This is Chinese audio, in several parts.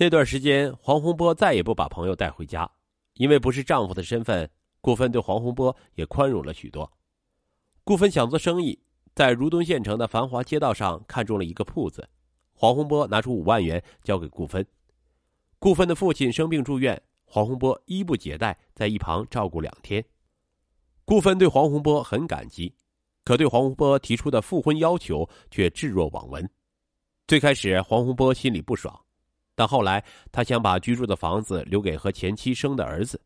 那段时间，黄洪波再也不把朋友带回家，因为不是丈夫的身份，顾芬对黄洪波也宽容了许多。顾芬想做生意，在如东县城的繁华街道上看中了一个铺子，黄洪波拿出五万元交给顾芬。顾芬的父亲生病住院，黄洪波衣不解带，在一旁照顾两天。顾芬对黄洪波很感激，可对黄洪波提出的复婚要求却置若罔闻。最开始，黄洪波心里不爽。但后来，他想把居住的房子留给和前妻生的儿子。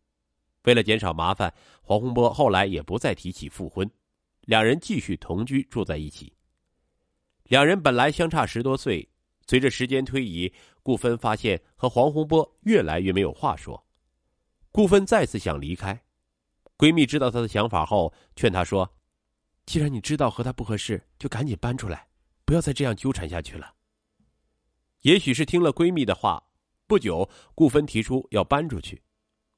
为了减少麻烦，黄洪波后来也不再提起复婚，两人继续同居住在一起。两人本来相差十多岁，随着时间推移，顾芬发现和黄洪波越来越没有话说。顾芬再次想离开，闺蜜知道她的想法后，劝她说：“既然你知道和他不合适，就赶紧搬出来，不要再这样纠缠下去了。”也许是听了闺蜜的话，不久，顾芬提出要搬出去。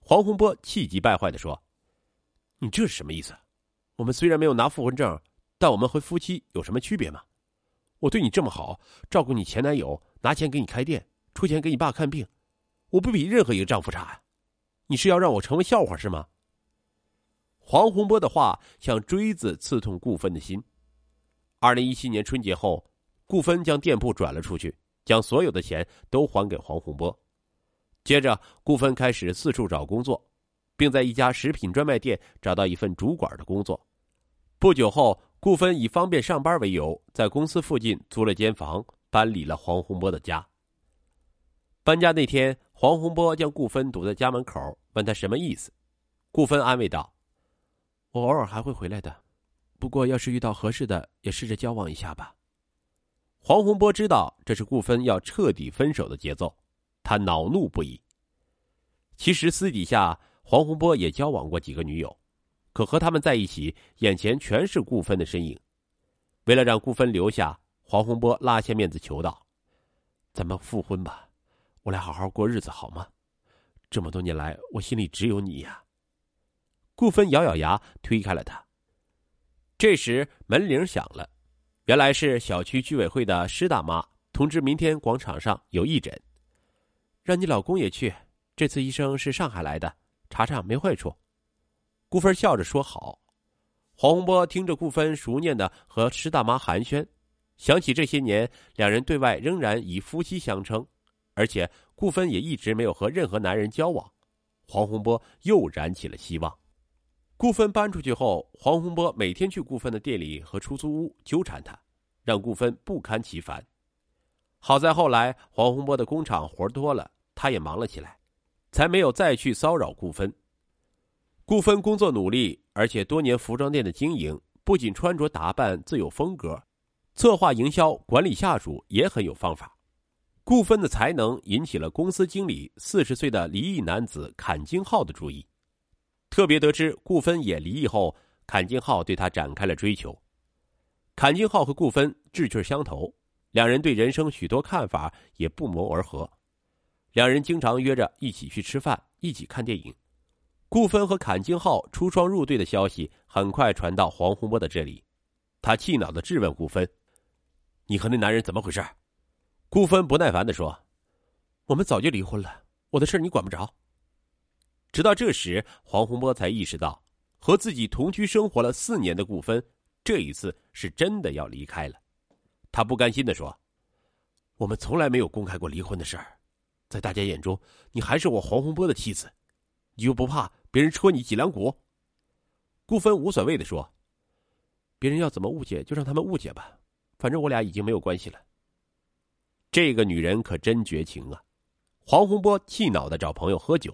黄洪波气急败坏的说：“你这是什么意思？我们虽然没有拿复婚证，但我们和夫妻有什么区别吗？我对你这么好，照顾你前男友，拿钱给你开店，出钱给你爸看病，我不比任何一个丈夫差呀！你是要让我成为笑话是吗？”黄洪波的话像锥子刺痛顾芬的心。二零一七年春节后，顾芬将店铺转了出去。将所有的钱都还给黄洪波，接着顾芬开始四处找工作，并在一家食品专卖店找到一份主管的工作。不久后，顾芬以方便上班为由，在公司附近租了间房，搬离了黄洪波的家。搬家那天，黄洪波将顾芬堵在家门口，问他什么意思。顾芬安慰道：“我偶尔还会回来的，不过要是遇到合适的，也试着交往一下吧。”黄洪波知道这是顾芬要彻底分手的节奏，他恼怒不已。其实私底下，黄洪波也交往过几个女友，可和他们在一起，眼前全是顾芬的身影。为了让顾芬留下，黄洪波拉下面子求道：“咱们复婚吧，我俩好好过日子好吗？这么多年来，我心里只有你呀。”顾芬咬咬牙推开了他。这时门铃响了。原来是小区居委会的施大妈通知，明天广场上有义诊，让你老公也去。这次医生是上海来的，查查没坏处。顾芬笑着说：“好。”黄洪波听着顾芬熟练的和施大妈寒暄，想起这些年两人对外仍然以夫妻相称，而且顾芬也一直没有和任何男人交往，黄洪波又燃起了希望。顾芬搬出去后，黄洪波每天去顾芬的店里和出租屋纠缠她，让顾芬不堪其烦。好在后来黄洪波的工厂活多了，他也忙了起来，才没有再去骚扰顾芬。顾芬工作努力，而且多年服装店的经营，不仅穿着打扮自有风格，策划营销、管理下属也很有方法。顾芬的才能引起了公司经理四十岁的离异男子阚京浩的注意。特别得知顾芬也离异后，阚金浩对他展开了追求。阚金浩和顾芬志趣相投，两人对人生许多看法也不谋而合。两人经常约着一起去吃饭，一起看电影。顾芬和阚金浩出双入对的消息很快传到黄洪波的这里，他气恼的质问顾芬：“你和那男人怎么回事？”顾芬不耐烦的说：“我们早就离婚了，我的事你管不着。”直到这时，黄洪波才意识到，和自己同居生活了四年的顾芬，这一次是真的要离开了。他不甘心的说：“我们从来没有公开过离婚的事儿，在大家眼中，你还是我黄洪波的妻子，你又不怕别人戳你脊梁骨？”顾芬无所谓的说：“别人要怎么误解就让他们误解吧，反正我俩已经没有关系了。”这个女人可真绝情啊！黄洪波气恼的找朋友喝酒。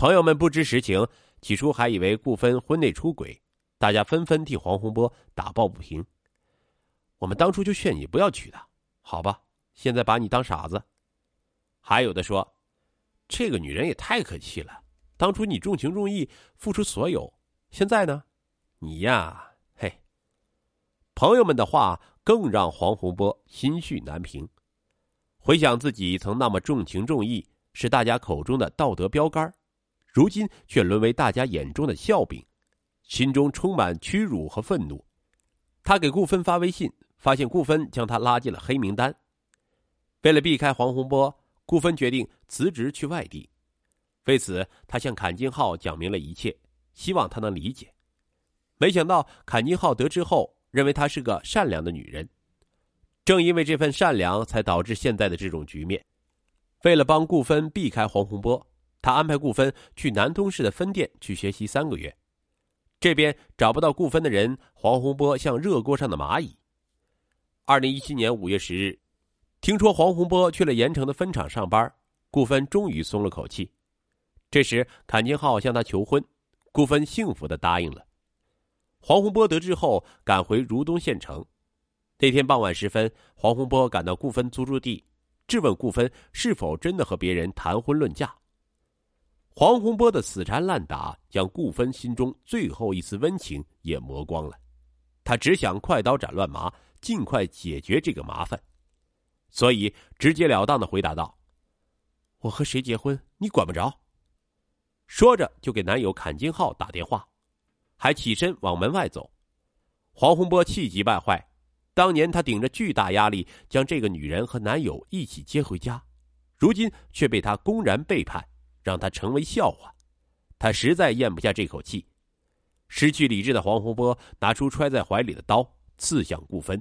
朋友们不知实情，起初还以为顾芬婚内出轨，大家纷纷替黄洪波打抱不平。我们当初就劝你不要娶她，好吧？现在把你当傻子。还有的说，这个女人也太可气了。当初你重情重义，付出所有，现在呢？你呀，嘿。朋友们的话更让黄洪波心绪难平。回想自己曾那么重情重义，是大家口中的道德标杆如今却沦为大家眼中的笑柄，心中充满屈辱和愤怒。他给顾芬发微信，发现顾芬将他拉进了黑名单。为了避开黄洪波，顾芬决定辞职去外地。为此，他向阚金浩讲明了一切，希望他能理解。没想到，阚金浩得知后，认为她是个善良的女人。正因为这份善良，才导致现在的这种局面。为了帮顾芬避开黄洪波，他安排顾芬去南通市的分店去学习三个月。这边找不到顾芬的人，黄洪波像热锅上的蚂蚁。二零一七年五月十日，听说黄洪波去了盐城的分厂上班，顾芬终于松了口气。这时，阚金浩向他求婚，顾芬幸福的答应了。黄洪波得知后，赶回如东县城。那天傍晚时分，黄洪波赶到顾芬租住地，质问顾芬是否真的和别人谈婚论嫁。黄洪波的死缠烂打，将顾芬心中最后一丝温情也磨光了。他只想快刀斩乱麻，尽快解决这个麻烦，所以直截了当的回答道：“我和谁结婚，你管不着。”说着就给男友阚金浩打电话，还起身往门外走。黄洪波气急败坏。当年他顶着巨大压力将这个女人和男友一起接回家，如今却被他公然背叛，让他成为笑话。他实在咽不下这口气，失去理智的黄洪波拿出揣在怀里的刀刺向顾芬，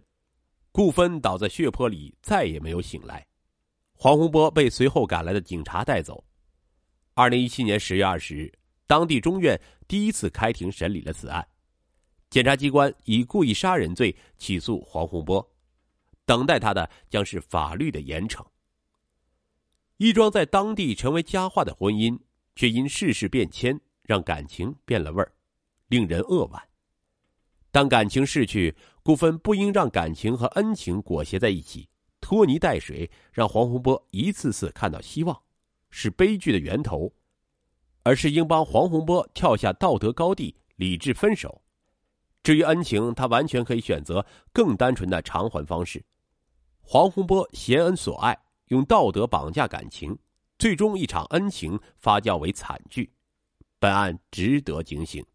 顾芬倒在血泊里，再也没有醒来。黄洪波被随后赶来的警察带走。二零一七年十月二十日，当地中院第一次开庭审理了此案。检察机关以故意杀人罪起诉黄洪波，等待他的将是法律的严惩。一桩在当地成为佳话的婚姻，却因世事变迁让感情变了味儿，令人扼腕。当感情逝去，顾芬不应让感情和恩情裹挟在一起，拖泥带水，让黄洪波一次次看到希望，是悲剧的源头，而是应帮黄洪波跳下道德高地，理智分手。至于恩情，他完全可以选择更单纯的偿还方式。黄洪波挟恩所爱，用道德绑架感情，最终一场恩情发酵为惨剧。本案值得警醒。